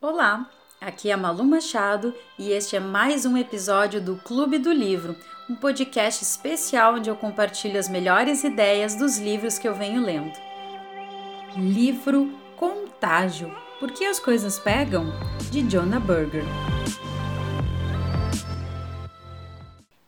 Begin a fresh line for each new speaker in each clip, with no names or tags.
Olá, aqui é Malu Machado e este é mais um episódio do Clube do Livro, um podcast especial onde eu compartilho as melhores ideias dos livros que eu venho lendo. Livro Contágio Por que as coisas pegam? de Jonah Berger.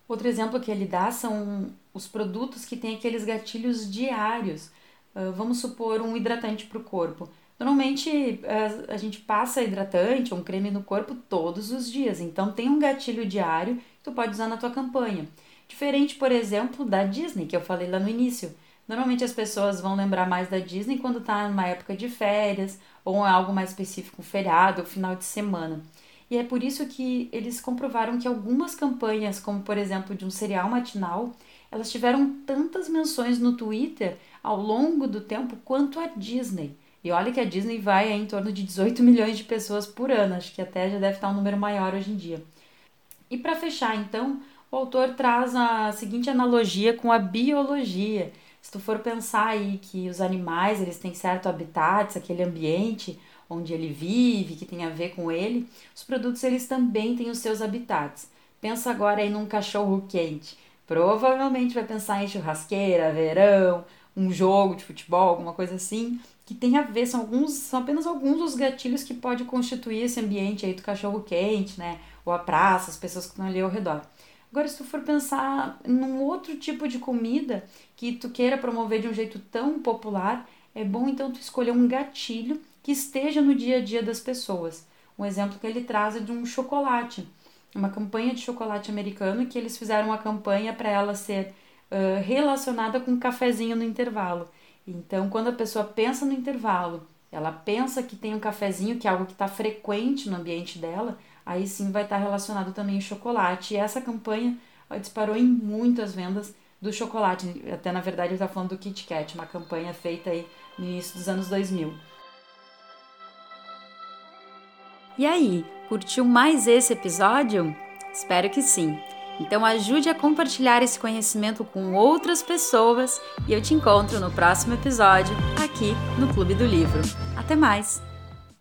Outro exemplo que ele dá são os produtos que têm aqueles gatilhos diários. Uh, vamos supor um hidratante para o corpo. Normalmente a, a gente passa hidratante ou um creme no corpo todos os dias, então tem um gatilho diário que tu pode usar na tua campanha. Diferente, por exemplo, da Disney, que eu falei lá no início. Normalmente as pessoas vão lembrar mais da Disney quando tá numa época de férias, ou é algo mais específico, um feriado ou final de semana. E é por isso que eles comprovaram que algumas campanhas, como por exemplo de um cereal matinal, elas tiveram tantas menções no Twitter ao longo do tempo quanto a Disney. E olha que a Disney vai em torno de 18 milhões de pessoas por ano, acho que até já deve estar um número maior hoje em dia. E para fechar, então, o autor traz a seguinte analogia com a biologia. Se tu for pensar aí que os animais, eles têm certo habitat, aquele ambiente onde ele vive, que tem a ver com ele, os produtos eles também têm os seus habitats. Pensa agora aí num cachorro quente. Provavelmente vai pensar em churrasqueira, verão, um jogo de futebol, alguma coisa assim que tem a ver, são alguns, são apenas alguns dos gatilhos que pode constituir esse ambiente aí do cachorro quente, né? Ou a praça, as pessoas que estão ali ao redor. Agora, se tu for pensar num outro tipo de comida que tu queira promover de um jeito tão popular, é bom então tu escolher um gatilho que esteja no dia a dia das pessoas. Um exemplo que ele traz é de um chocolate, uma campanha de chocolate americano que eles fizeram uma campanha para ela ser uh, relacionada com um cafezinho no intervalo. Então, quando a pessoa pensa no intervalo, ela pensa que tem um cafezinho, que é algo que está frequente no ambiente dela, aí sim vai estar tá relacionado também o chocolate. E essa campanha disparou em muitas vendas do chocolate. Até na verdade, ele está falando do Kit Kat, uma campanha feita aí no início dos anos 2000. E aí, curtiu mais esse episódio? Espero que sim. Então ajude a compartilhar esse conhecimento com outras pessoas e eu te encontro no próximo episódio aqui no Clube do Livro. Até mais!